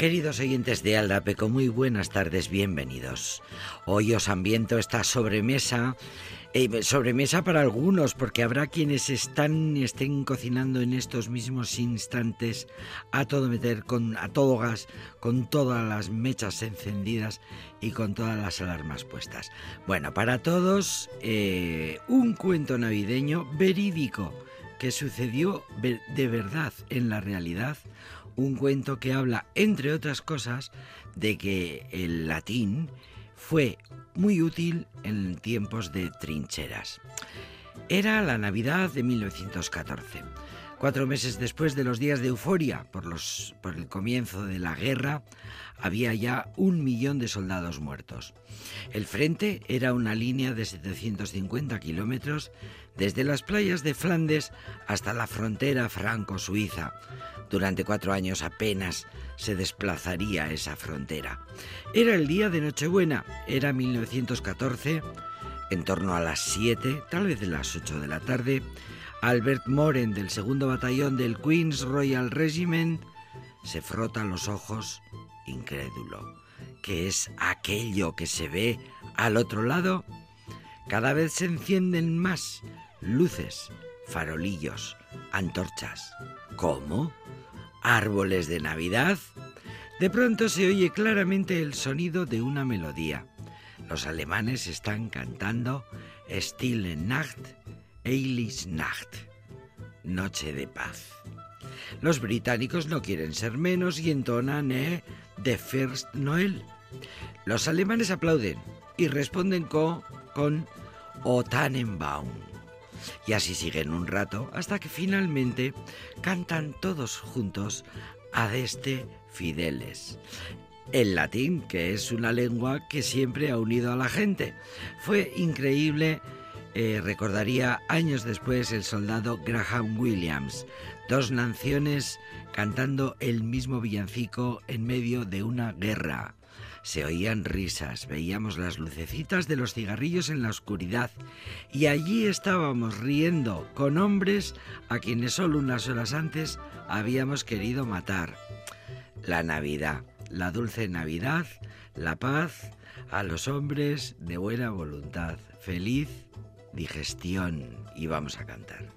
Queridos oyentes de Aldapeco, muy buenas tardes, bienvenidos. Hoy os ambiento esta sobremesa, eh, sobremesa para algunos, porque habrá quienes están estén cocinando en estos mismos instantes a todo meter, con, a todo gas, con todas las mechas encendidas y con todas las alarmas puestas. Bueno, para todos, eh, un cuento navideño verídico que sucedió de verdad en la realidad un cuento que habla, entre otras cosas, de que el latín fue muy útil en tiempos de trincheras. Era la Navidad de 1914. Cuatro meses después de los días de euforia por, el comienzo de la guerra, había ya un millón de soldados muertos. El frente era una línea de 750 kilómetros desde las playas de Flandes hasta la frontera franco-suiza. Durante cuatro años apenas se desplazaría esa frontera. Era el día de Nochebuena, era 1914, en torno a las 7, tal vez de las 8 de la tarde, Albert Moren del segundo batallón del Queen's Royal Regiment se frota los ojos incrédulo. ¿Qué es aquello que se ve al otro lado? Cada vez se encienden más luces, farolillos, antorchas. ¿Cómo? ¿Árboles de Navidad? De pronto se oye claramente el sonido de una melodía. Los alemanes están cantando Stille Nacht, Eilis Nacht, Noche de Paz. Los británicos no quieren ser menos y entonan eh, The First Noel. Los alemanes aplauden y responden con, O Tannenbaum. Y así siguen un rato hasta que finalmente cantan todos juntos Adeste Fideles. El latín, que es una lengua que siempre ha unido a la gente. Fue increíble eh, recordaría años después el soldado Graham Williams, dos naciones cantando el mismo villancico en medio de una guerra. Se oían risas, veíamos las lucecitas de los cigarrillos en la oscuridad y allí estábamos riendo con hombres a quienes solo unas horas antes habíamos querido matar. La Navidad, la dulce Navidad, la paz a los hombres de buena voluntad. Feliz digestión y vamos a cantar.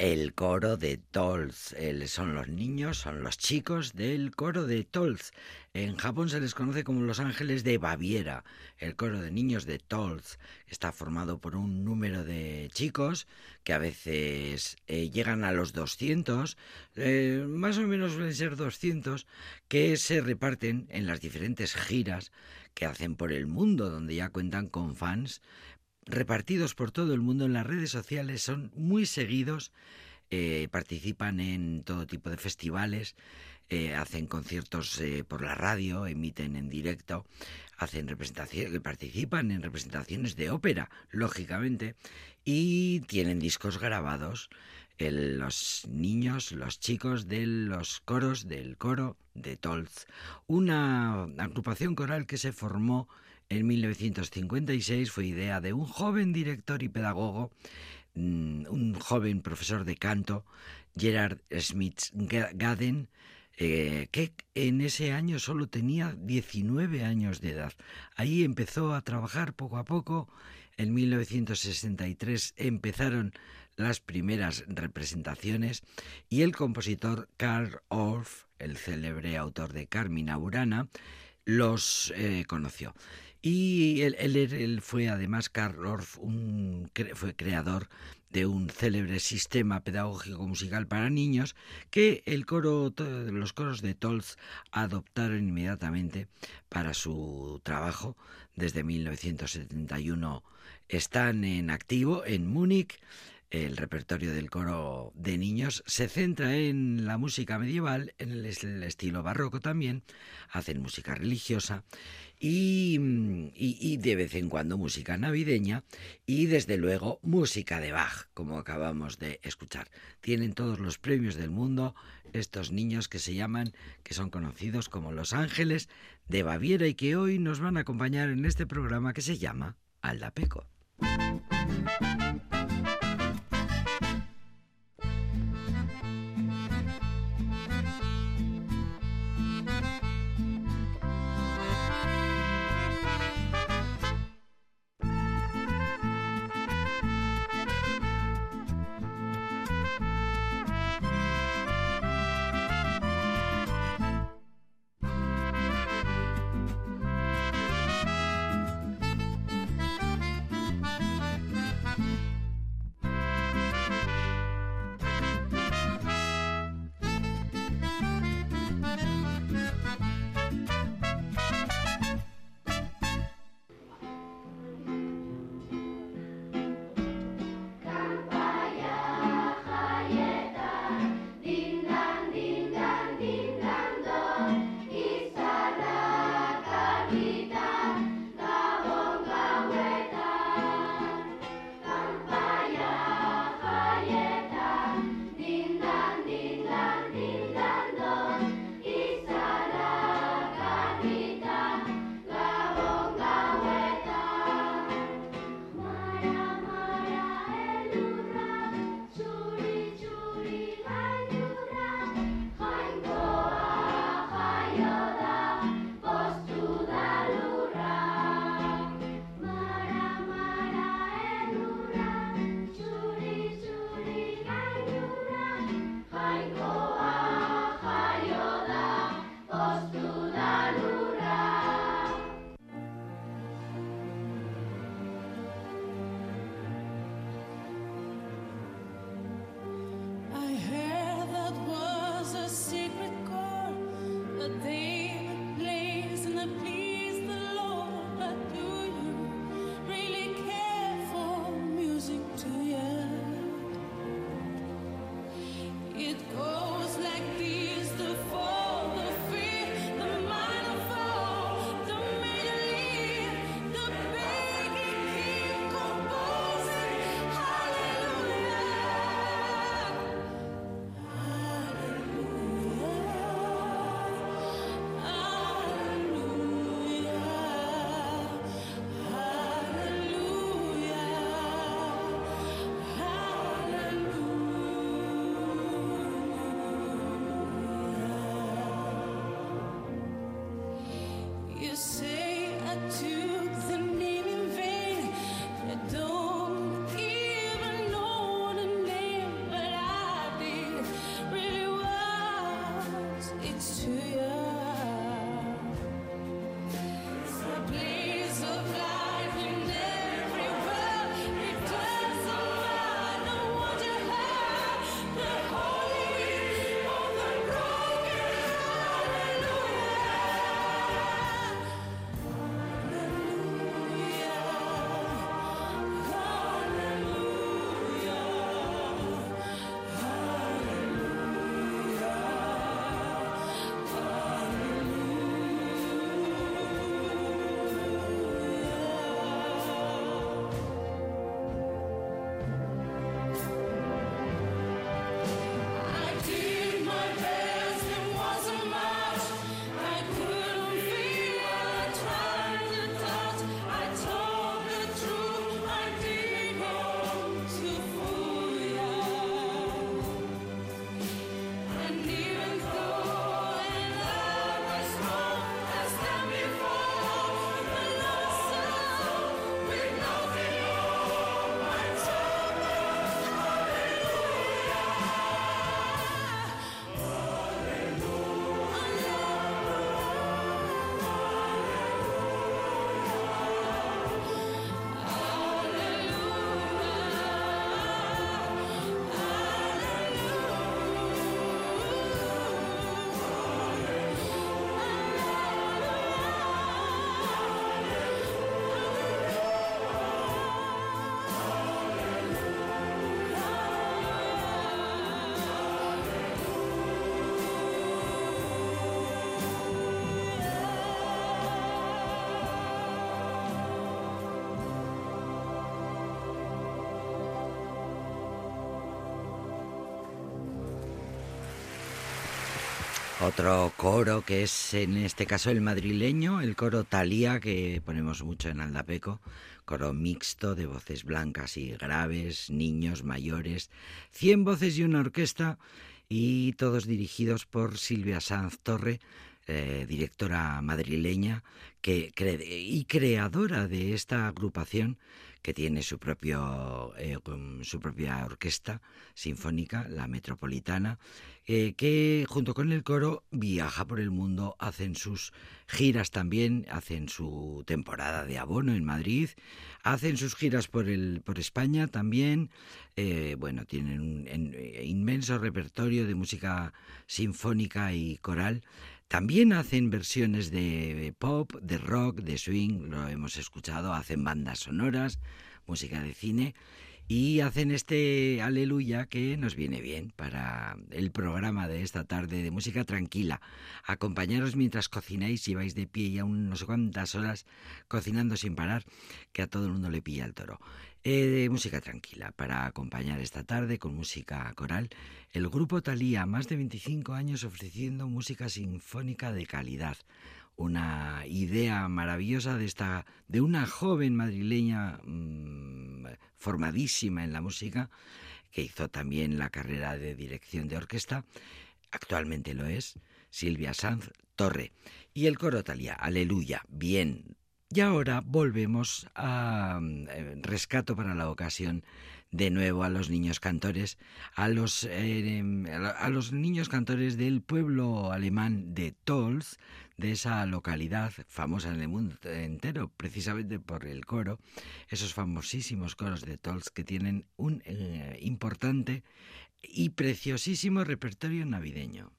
El coro de Tolz. son los niños, son los chicos del coro de Tolz. En Japón se les conoce como los ángeles de Baviera. El coro de niños de Tolz está formado por un número de chicos que a veces eh, llegan a los 200, eh, más o menos suelen ser 200, que se reparten en las diferentes giras que hacen por el mundo, donde ya cuentan con fans repartidos por todo el mundo en las redes sociales, son muy seguidos, eh, participan en todo tipo de festivales, eh, hacen conciertos eh, por la radio, emiten en directo, hacen representaciones, participan en representaciones de ópera, lógicamente, y tienen discos grabados. los niños, los chicos de los coros del coro de Tolz, una agrupación coral que se formó en 1956 fue idea de un joven director y pedagogo, mm, un joven profesor de canto, Gerard Smith Gaden, eh, que en ese año solo tenía 19 años de edad. Ahí empezó a trabajar poco a poco. En 1963 empezaron las primeras representaciones y el compositor Karl Orff, el célebre autor de Carmina Burana, los eh, conoció. Y él, fue además, Karl Orff, un, fue creador de un célebre sistema pedagógico musical para niños que el coro, los coros de Tolz adoptaron inmediatamente para su trabajo. Desde 1971 están en activo en Múnich el repertorio del coro de niños se centra en la música medieval, en el, estilo barroco también, hacen música religiosa y, y, de vez en cuando música navideña y desde luego música de Bach, como acabamos de escuchar. Tienen todos los premios del mundo estos niños que se llaman, que son conocidos como los ángeles de Baviera y que hoy nos van a acompañar en este programa que se llama Aldapeco. Otro coro que es en este caso el madrileño, el coro Talía, que ponemos mucho en Aldapeco, coro mixto de voces blancas y graves, niños, mayores, cien voces y una orquesta, y todos dirigidos por Silvia Sanz Torre, eh, directora madrileña que, y creadora de esta agrupación que tiene su, propio, eh, su propia orquesta sinfónica, la Metropolitana, eh, que junto con el coro viaja por el mundo, hacen sus giras también, hacen su temporada de abono en Madrid, hacen sus giras por, el, por España también, eh, bueno, tienen un inmenso repertorio de música sinfónica y coral, también hacen versiones de pop, de rock, de swing, lo hemos escuchado, hacen bandas sonoras, música de cine y hacen este aleluya que nos viene bien para el programa de esta tarde de música tranquila. Acompañaros mientras cocináis y vais de pie y aún no sé cuántas horas cocinando sin parar, que a todo el mundo le pilla el toro. Eh, de música tranquila para acompañar esta tarde con música coral. El grupo Talía, más de 25 años ofreciendo música sinfónica de calidad. Una idea maravillosa de esta de una joven madrileña mm, formadísima en la música que hizo también la carrera de dirección de orquesta. Actualmente lo es Silvia Sanz Torre. Y el coro Talía, aleluya, bien, y ahora volvemos a eh, rescato para la ocasión de nuevo a los niños cantores, a los, eh, a los niños cantores del pueblo alemán de Tols, de esa localidad famosa en el mundo entero, precisamente por el coro, esos famosísimos coros de Tols que tienen un eh, importante y preciosísimo repertorio navideño.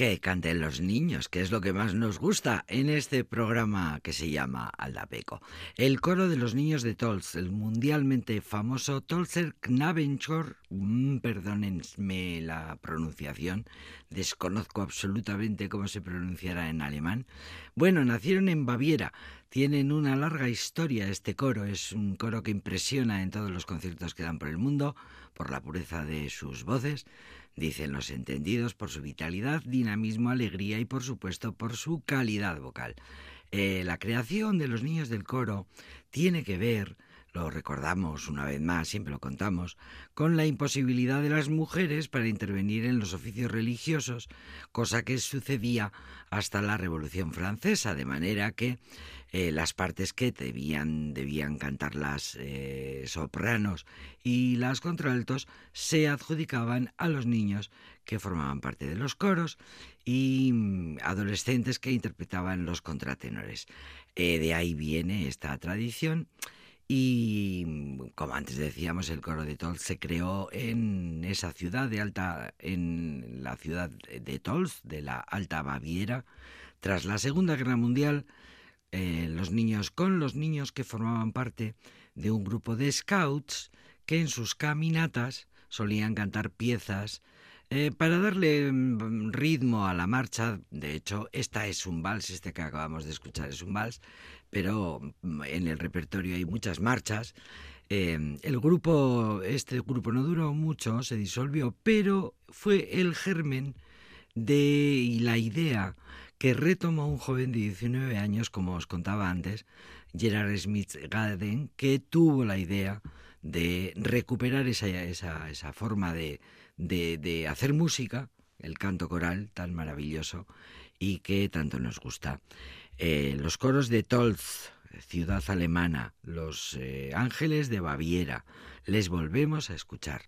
Que canten los niños, que es lo que más nos gusta en este programa que se llama Aldapeco. El coro de los niños de Tolz, el mundialmente famoso Tolzer Knabenchor, mm, perdónenme la pronunciación, desconozco absolutamente cómo se pronunciará en alemán. Bueno, nacieron en Baviera, tienen una larga historia este coro, es un coro que impresiona en todos los conciertos que dan por el mundo, por la pureza de sus voces, dicen los entendidos, por su vitalidad, dinamismo, alegría y por supuesto por su calidad vocal. Eh, la creación de los niños del coro tiene que ver lo recordamos una vez más, siempre lo contamos, con la imposibilidad de las mujeres para intervenir en los oficios religiosos, cosa que sucedía hasta la Revolución Francesa, de manera que eh, las partes que debían, debían cantar las eh, sopranos y las contraltos se adjudicaban a los niños que formaban parte de los coros y mm, adolescentes que interpretaban los contratenores. Eh, de ahí viene esta tradición y como antes decíamos, el coro de Tols se creó en esa ciudad de Alta, en la ciudad de Tols, de la Alta Baviera. Tras la Segunda Guerra Mundial, eh, los niños con los niños que formaban parte de un grupo de scouts que en sus caminatas solían cantar piezas eh, para darle mm, ritmo a la marcha, de hecho, esta es un vals, este que acabamos de escuchar es un vals, pero mm, en el repertorio hay muchas marchas. Em, el grupo, este grupo no duró mucho, se disolvió, pero fue el germen de y la idea que retomó un joven de 19 años, como os contaba antes, Gerard Smith Gaden, que tuvo la idea de recuperar esa, esa, esa forma de, de, hacer música, el canto coral tan maravilloso y que tanto nos gusta. Eh, los coros de Tolz, ciudad alemana, los eh, ángeles de Baviera, les volvemos a escuchar.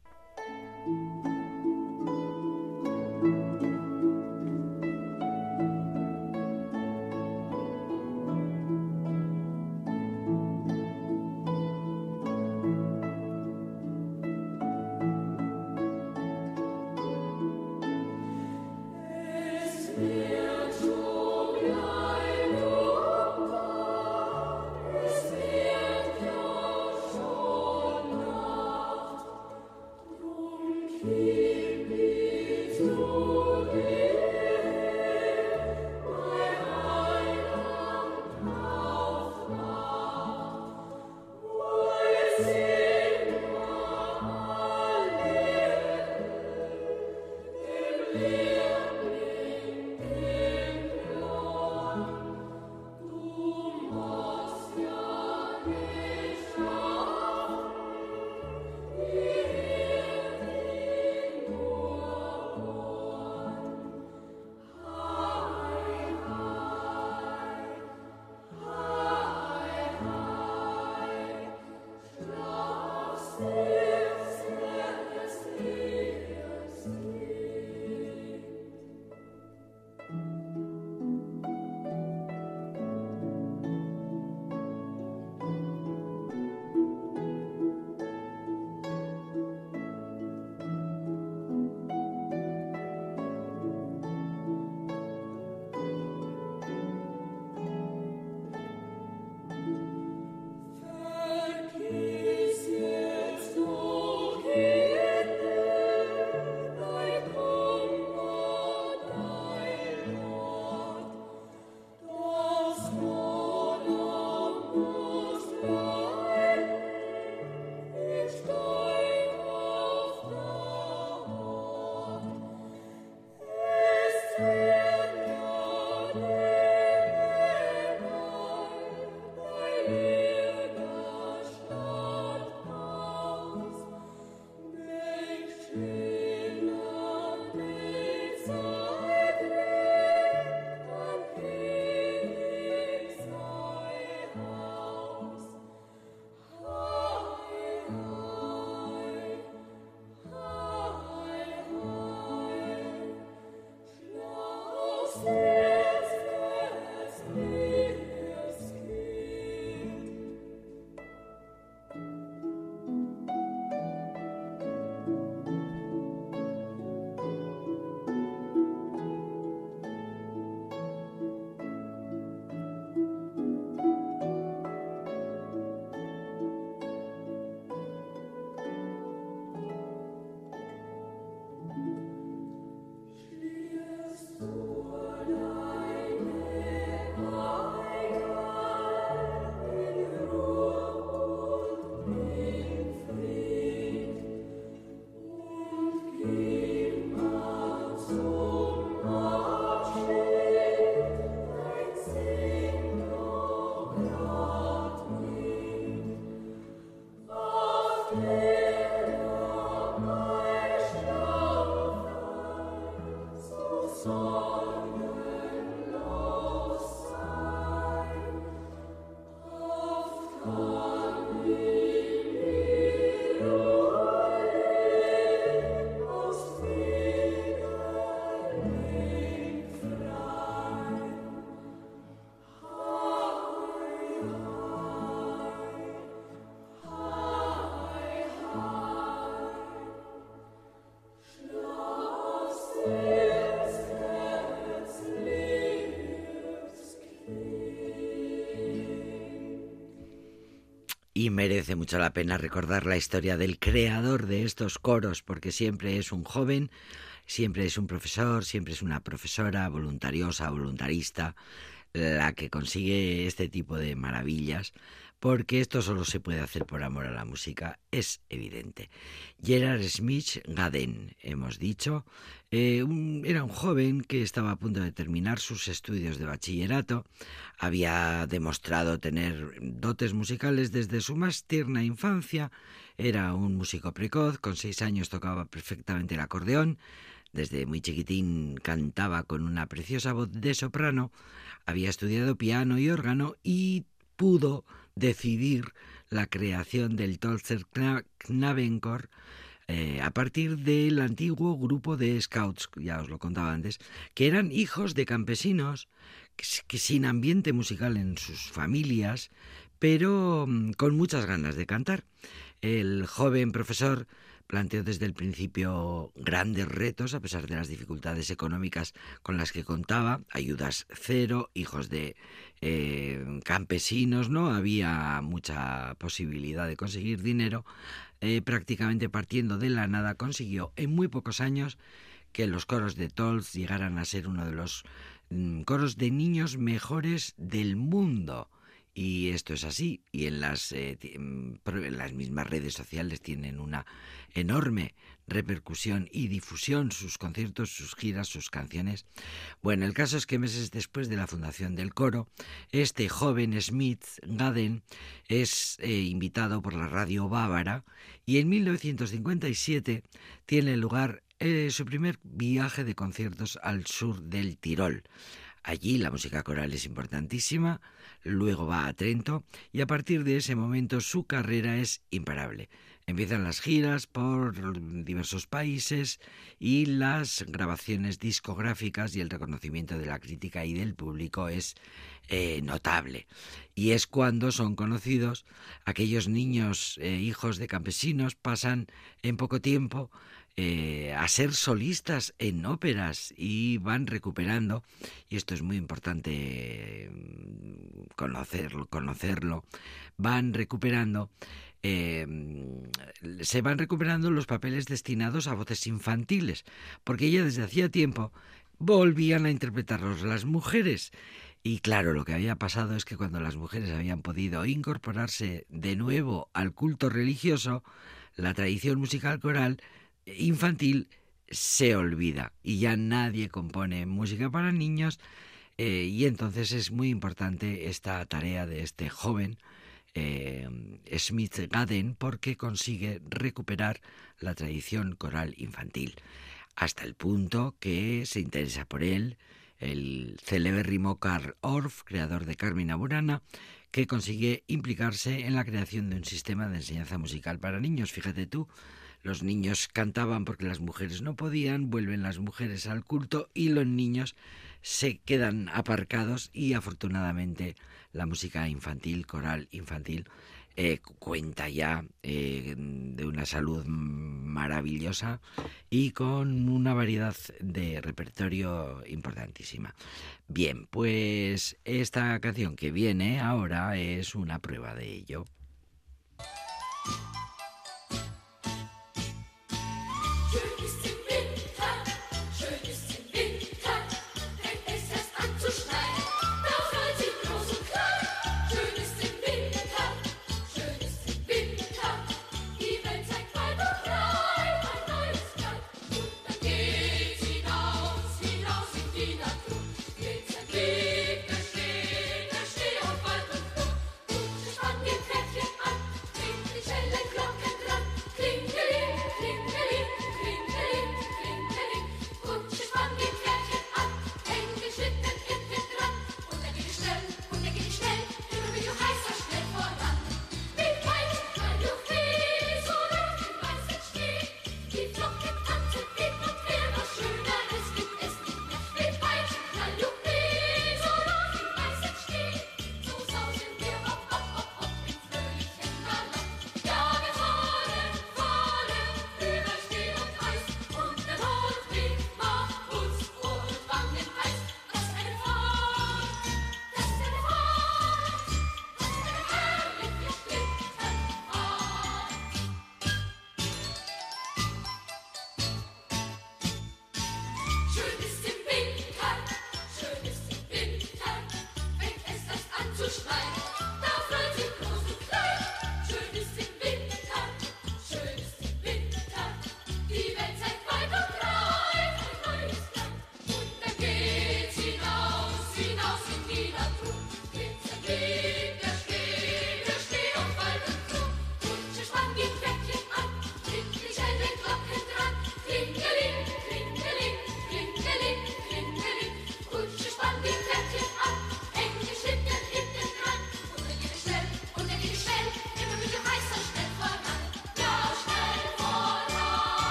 Merece mucho la pena recordar la historia del creador de estos coros, porque siempre es un joven, siempre es un profesor, siempre es una profesora voluntariosa, voluntarista, la que consigue este tipo de maravillas, porque esto solo se puede hacer por amor a la música, es evidente. Gerard Smith Gaden, hemos dicho, eh, era un joven que estaba a punto de terminar sus estudios de bachillerato, había demostrado tener dotes musicales desde su más tierna infancia, era un músico precoz, con seis años tocaba perfectamente el acordeón, desde muy chiquitín cantaba con una preciosa voz de soprano, había estudiado piano y órgano y pudo decidir la creación del Tolzer eh, a partir del antiguo grupo de scouts, ya os lo contaba antes, que eran hijos de campesinos que sin ambiente musical en sus familias, pero mm, con muchas ganas de cantar. El joven profesor planteó desde el principio grandes retos a pesar de las dificultades económicas con las que contaba, ayudas cero, hijos de eh, campesinos, no había mucha posibilidad de conseguir dinero, eh, prácticamente partiendo de la nada consiguió en muy pocos años que los coros de Tolz llegaran a ser uno de los mm, coros de niños mejores del mundo. Y esto es así, y en las, eh, en las mismas redes sociales tienen una enorme repercusión y difusión sus conciertos, sus giras, sus canciones. Bueno, el caso es que meses después de la fundación del coro, este joven Smith Gaden es eh, invitado por la radio bávara y en 1957 tiene lugar eh, su primer viaje de conciertos al sur del Tirol. Allí la música coral es importantísima, luego va a Trento y a partir de ese momento su carrera es imparable. Empiezan las giras por diversos países y las grabaciones discográficas y el reconocimiento de la crítica y del público es eh, notable. Y es cuando son conocidos aquellos niños, eh, hijos de campesinos, pasan en poco tiempo eh, a ser solistas en óperas y van recuperando, y esto es muy importante mm, conocerlo, conocerlo van recuperando eh, se van recuperando los papeles destinados a voces infantiles, porque ya desde hacía tiempo volvían a interpretarlos las mujeres. Y claro, lo que había pasado es que cuando las mujeres habían podido incorporarse de nuevo al culto religioso, la tradición musical coral infantil se olvida y ya nadie compone música para niños eh, y entonces es muy importante esta tarea de este joven eh, Smith Gaden porque consigue recuperar la tradición coral infantil hasta el punto que se interesa por él el celebérrimo Karl Orff, creador de Carmina Burana, que consigue implicarse en la creación de un sistema de enseñanza musical para niños. Fíjate tú, los niños cantaban porque las mujeres no podían, vuelven las mujeres al culto y los niños se quedan aparcados y afortunadamente la música infantil, coral infantil, eh, cuenta ya eh, de una salud maravillosa y con una variedad de repertorio importantísima. Bien, pues esta canción que viene ahora es una prueba de ello.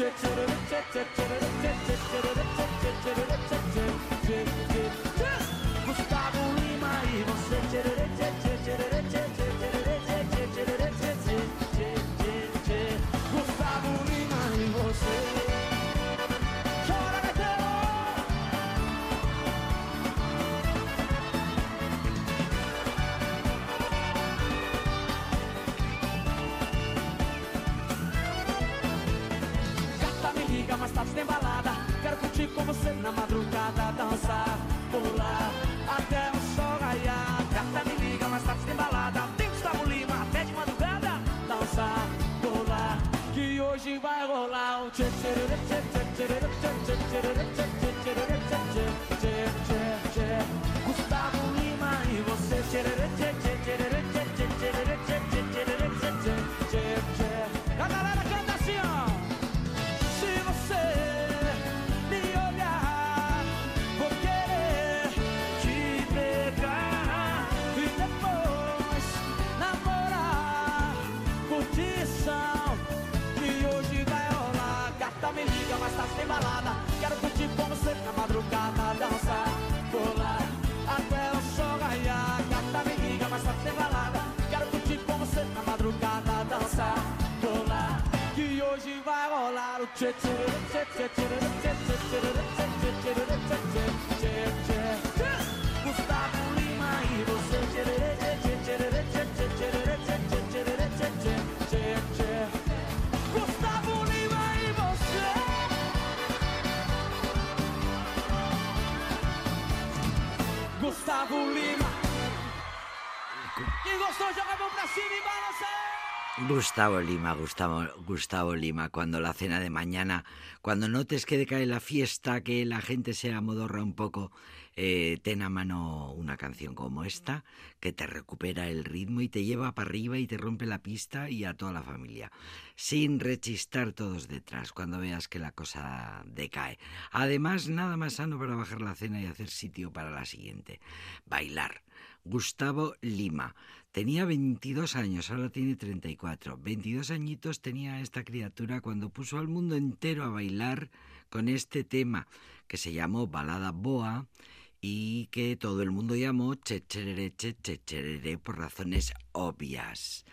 cha cha cha cha trip, tá balada. Quero curtir com você na madrugada, dançar, pular até o sol raiar. Gata, me liga, mas tá sem balada. Quero curtir com você na madrugada, dançar, pular. Que hoje vai rolar o tchê tchê tchê tchê tchê tchê tchê tchê tchê tchê tchê tchê Gustavo Lima e você tchê Gustavo Lima, Gustavo, Lima, cuando la cena de mañana, cuando notes que decae la fiesta, que la gente se amodorra un poco, eh, ten a mano una canción como esta, que te recupera el ritmo y te lleva para arriba y te rompe la pista y a toda la familia, sin rechistar todos detrás cuando veas que la cosa decae. Además, nada más sano para bajar la cena y hacer sitio para la siguiente, bailar. Gustavo Lima. Tenía 22 años, ahora tiene 34. 22 añitos tenía esta criatura cuando puso al mundo entero a bailar con este tema que se llamó Balada Boa y que todo el mundo llamó Checherere Checherere por razones obvias.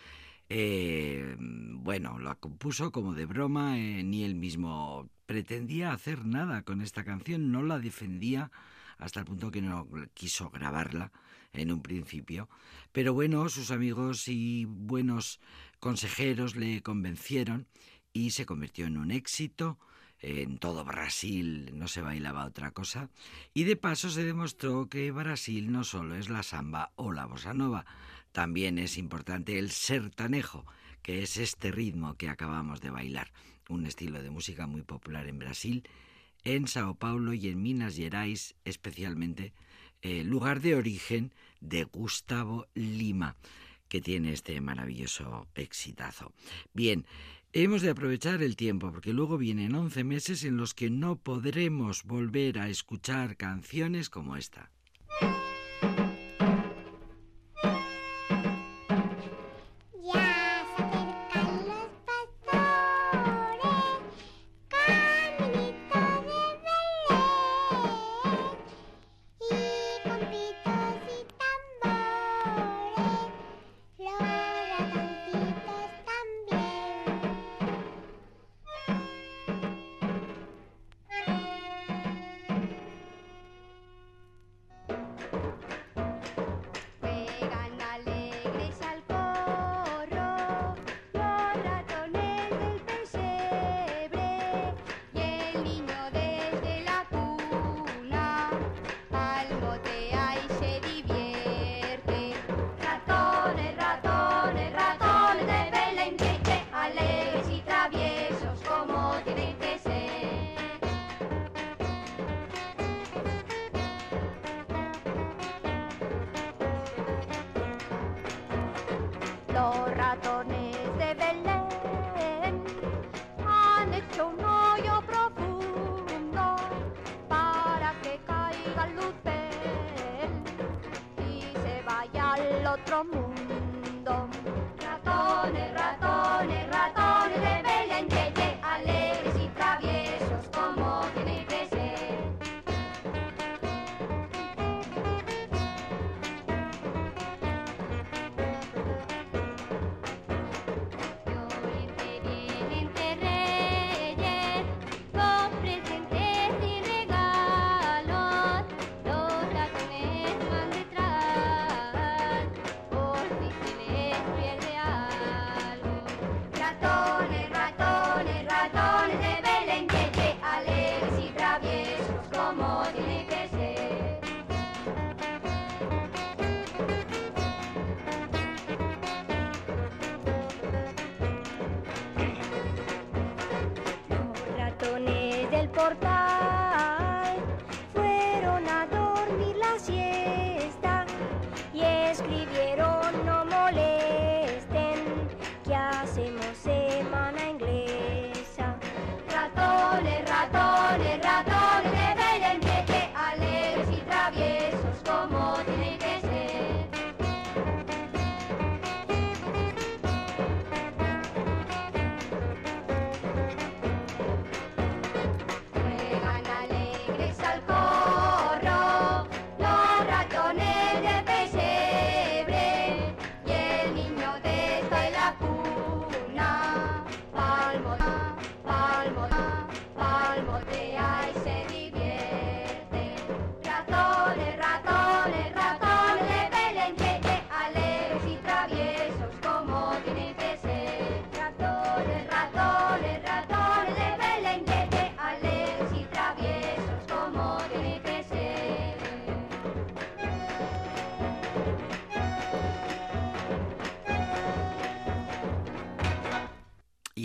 Eh, bueno, lo compuso como de broma, eh, ni él mismo pretendía hacer nada con esta canción, no la defendía hasta el punto que no quiso grabarla en un principio. Pero bueno, sus amigos y buenos consejeros le convencieron y se convirtió en un éxito. En todo Brasil no se bailaba otra cosa. Y de paso se demostró que Brasil no solo es la samba o la bossa nova, también es importante el sertanejo, que es este ritmo que acabamos de bailar, un estilo de música muy popular en Brasil, en Sao Paulo y en Minas Gerais especialmente, eh, lugar de origen de Gustavo Lima, que tiene este maravilloso exitazo. Bien, hemos de aprovechar el tiempo, porque luego vienen 11 meses en los que no podremos volver a escuchar canciones como esta. Los ratones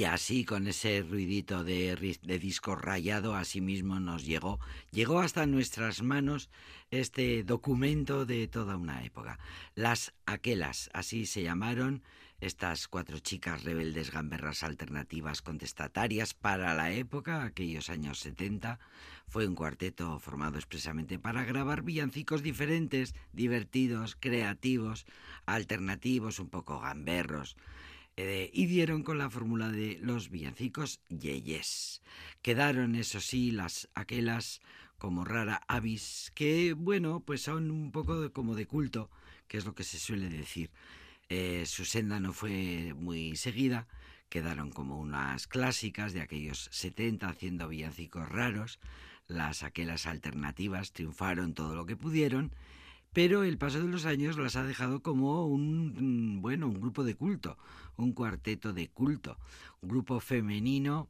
Y así, con ese ruidito de, disco rayado, así mismo nos llegó, llegó hasta nuestras manos este documento de toda una época. Las Aquelas, así se llamaron estas cuatro chicas rebeldes gamberras alternativas contestatarias para la época, aquellos años 70. Fue un cuarteto formado expresamente para grabar villancicos diferentes, divertidos, creativos, alternativos, un poco gamberros eh, y dieron con la fórmula de los villancicos yeyes. Quedaron, eso sí, las aquelas como rara avis, que bueno, pues son un poco como de culto, que es lo que se suele decir. Eh, su senda no fue muy seguida, quedaron como unas clásicas de aquellos 70 haciendo villancicos raros, las aquelas alternativas triunfaron todo lo que pudieron, pero el paso de los años las ha dejado como un, mm, bueno, un grupo de culto, un cuarteto de culto, un grupo femenino,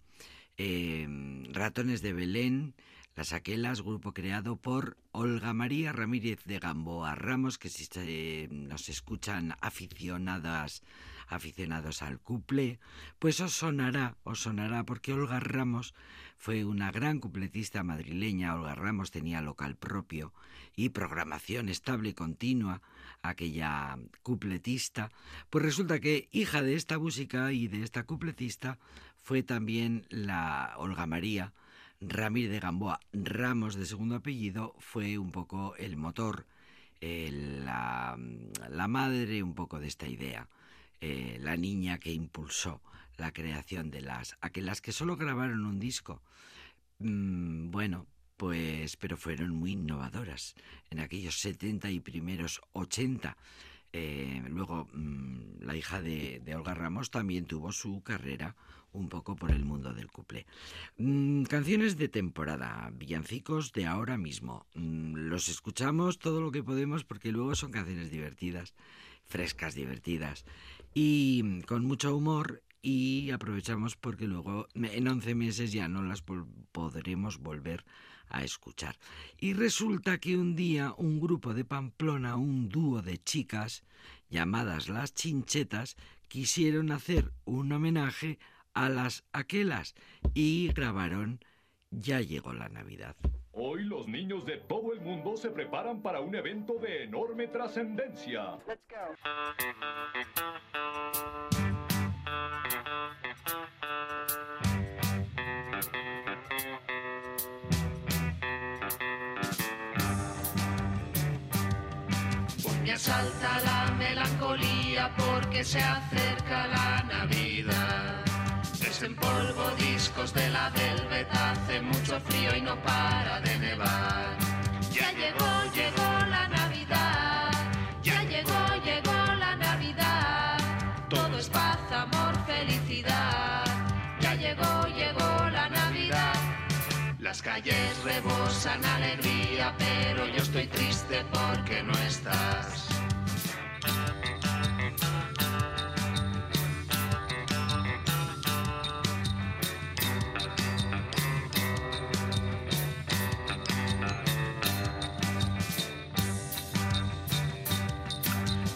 eh, Ratones de Belén, Las Aquelas, grupo creado por Olga María Ramírez de Gamboa Ramos, que si se- nos escuchan aficionadas, aficionados al couple, pues os sonará, os sonará, porque Olga Ramos fue una gran cupletista madrileña. Olga Ramos tenía local propio y programación estable y continua, aquella cupletista. Pues resulta que hija de esta música y de esta cupletista fue también la Olga María Ramírez de Gamboa Ramos de segundo apellido, fue un poco el motor, la, madre un poco de esta idea, eh, la niña que impulsó la creación de las aquellas que solo grabaron un disco. Mm, bueno, pues, pero fueron muy innovadoras en aquellos 70 y primeros 80. Eh, luego, mm, la hija de, de Olga Ramos también tuvo su carrera un poco por el mundo del couple. Mm, canciones de temporada, villancicos de ahora mismo. Mm, los escuchamos todo lo que podemos porque luego son canciones divertidas, frescas, divertidas y mm, con mucho humor y aprovechamos porque luego en 11 meses ya no las podremos volver a escuchar. Y resulta que un día un grupo de Pamplona, un dúo de chicas llamadas las chinchetas, quisieron hacer un homenaje a las aquelas y grabaron ya llegó la Navidad. Hoy los niños de todo el mundo se preparan para un evento de enorme trascendencia. Me asalta la melancolía porque se acerca la Navidad. Desempolvo discos de la Velvet, hace mucho frío y no para de nevar. Ya llegó, llegó la Navidad. Ya llegó, llegó la Navidad. Todo es paz, amor, felicidad. Ya llegó, llegó la Navidad. Las calles rebosan alegría, pero yo estoy triste porque no estás.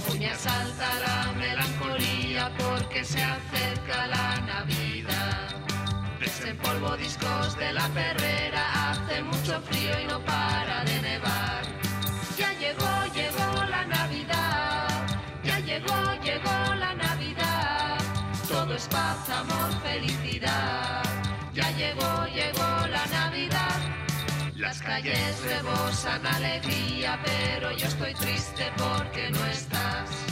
Hoy me asalta la melancolía porque se acerca la Navidad. Desempolvo discos de la perrera, hace mucho frío y no para paz, amor, felicidad. Ya llegó, llegó la Navidad. Las calles rebosan alegría, pero yo estoy triste porque no estás.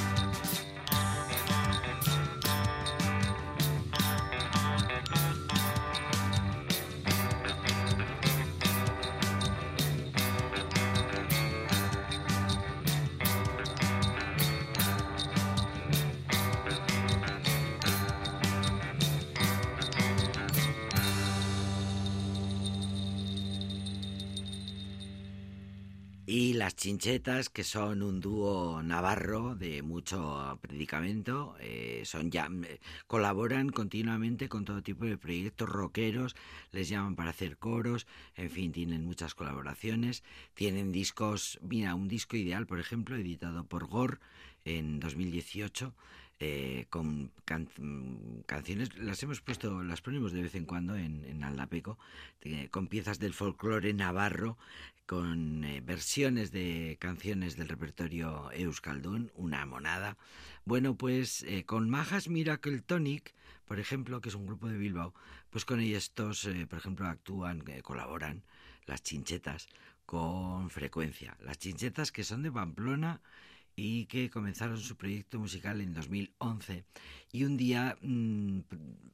Y las chinchetas, que son un dúo navarro de mucho predicamento, eh, son ya eh, colaboran continuamente con todo tipo de proyectos rockeros, les llaman para hacer coros, en fin, tienen muchas colaboraciones, tienen discos, mira, un disco ideal, por ejemplo, editado por Gore en 2018, eh, con mm, canciones, las hemos puesto, las ponemos de vez en cuando en, en Aldapeco, eh, con piezas del folclore navarro, con eh, versiones de canciones del repertorio Euskaldun, una monada. Bueno, pues eh, con Majas Miracle Tonic, por ejemplo, que es un grupo de Bilbao, pues con ellos estos, eh, por ejemplo, actúan, colaboran las chinchetas con frecuencia. Las chinchetas que son de Pamplona y que comenzaron su proyecto musical en 2011 y un día mm,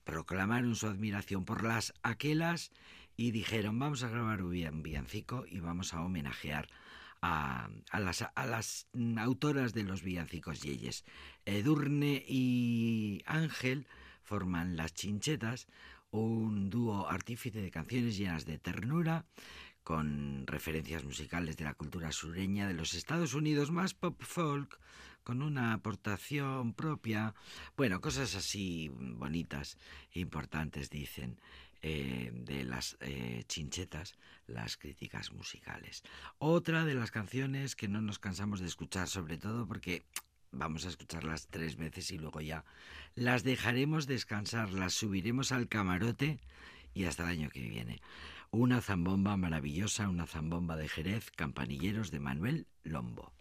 proclamaron su admiración por las aquelas y dijeron vamos a grabar un villancico y vamos a homenajear a, a las, a las autoras de los villancicos Yeyes. Edurne y Ángel forman Las Chinchetas, un dúo artífice de canciones llenas de ternura, con referencias musicales de la cultura sureña de los Estados Unidos, más pop folk, con una aportación propia. Bueno, cosas así bonitas, importantes, dicen, eh, de las eh, chinchetas, las críticas musicales. Otra de las canciones que no nos cansamos de escuchar, sobre todo porque vamos a escucharlas tres veces y luego ya las dejaremos descansar, las subiremos al camarote y hasta el año que viene. Una zambomba maravillosa, una zambomba de Jerez, campanilleros de Manuel Lombo.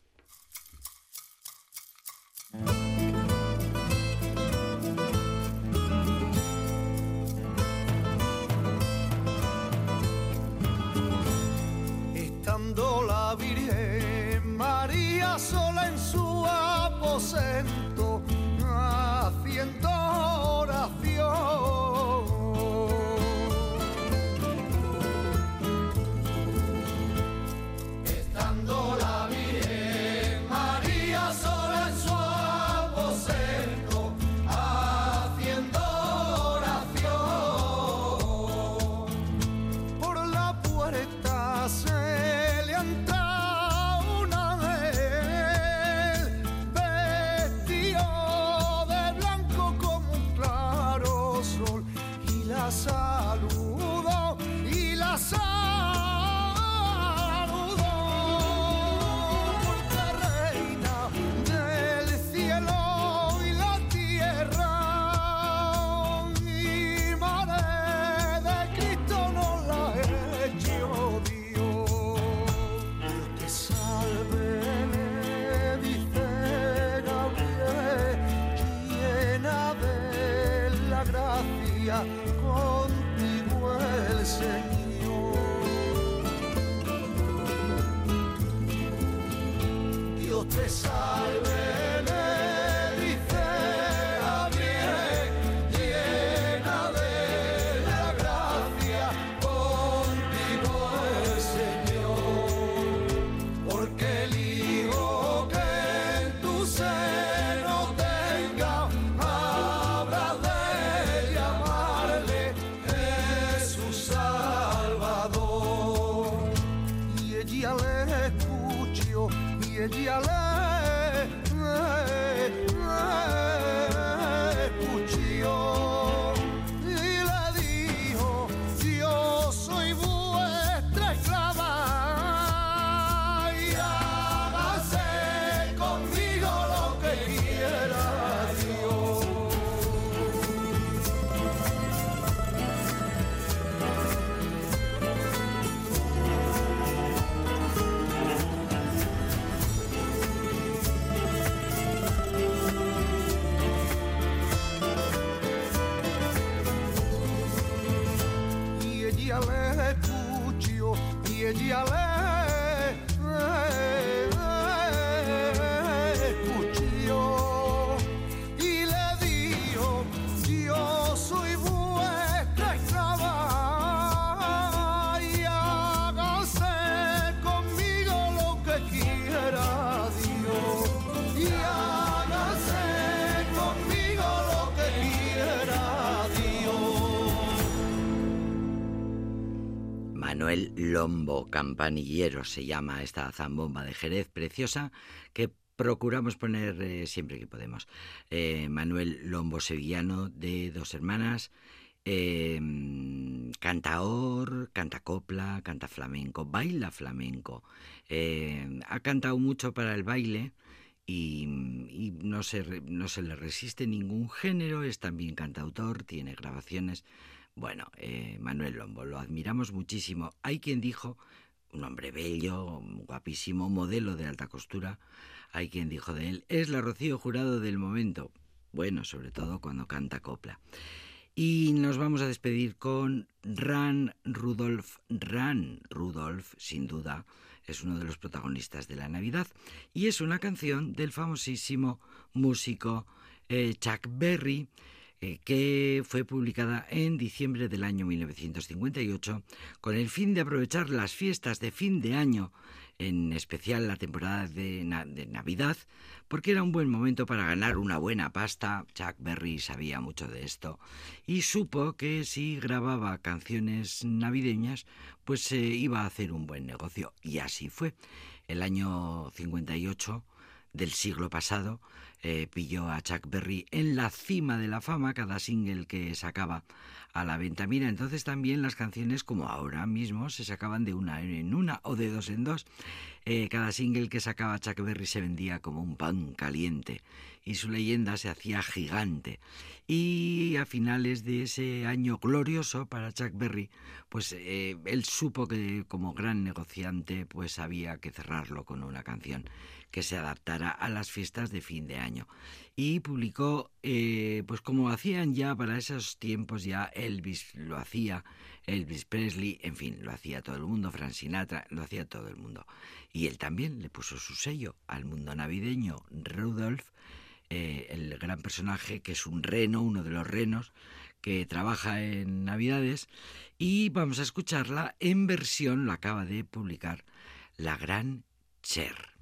Campanillero se llama esta zambomba de Jerez preciosa que procuramos poner eh, siempre que podemos. Eh, Manuel Lombo Sevillano de dos hermanas, eh, cantaor, canta copla, canta flamenco, baila flamenco. Ha cantado mucho para el baile y, no, se, no se le resiste ningún género, es también cantautor, tiene grabaciones. Bueno, Manuel Lombo, lo admiramos muchísimo. Hay quien dijo, un hombre bello, guapísimo, modelo de alta costura, hay quien dijo de él, es la Rocío Jurado del momento. Bueno, sobre todo cuando canta copla. Y nos vamos a despedir con Ran Rudolf. Ran Rudolf, sin duda, es uno de los protagonistas de la Navidad y es una canción del famosísimo músico eh, Chuck Berry eh, que fue publicada en diciembre del año 1958 con el fin de aprovechar las fiestas de fin de año, en especial la temporada de, na- de Navidad, porque era un buen momento para ganar una buena pasta. Chuck Berry sabía mucho de esto y supo que si grababa canciones navideñas, pues se iba a hacer un buen negocio. Y así fue. El año 58 del siglo pasado eh, pilló a Chuck Berry en la cima de la fama cada single que sacaba a la venta. Mira, entonces también las canciones como ahora mismo se sacaban de una en una o de dos en dos. Eh, cada single que sacaba Chuck Berry se vendía como un pan caliente y su leyenda se hacía gigante. Y a finales de ese año glorioso para Chuck Berry, pues eh, él supo que como gran negociante pues había que cerrarlo con una canción que se adaptara a las fiestas de fin de Y publicó, eh, pues como hacían ya para esos tiempos, ya Elvis lo hacía, Elvis Presley, en fin, lo hacía todo el mundo, Frank Sinatra, lo hacía todo el mundo. Y él también le puso su sello al mundo navideño, Rudolph, eh, el gran personaje que es un reno, uno de los renos, que trabaja en Navidades, y vamos a escucharla en versión, la acaba de publicar la gran Cher.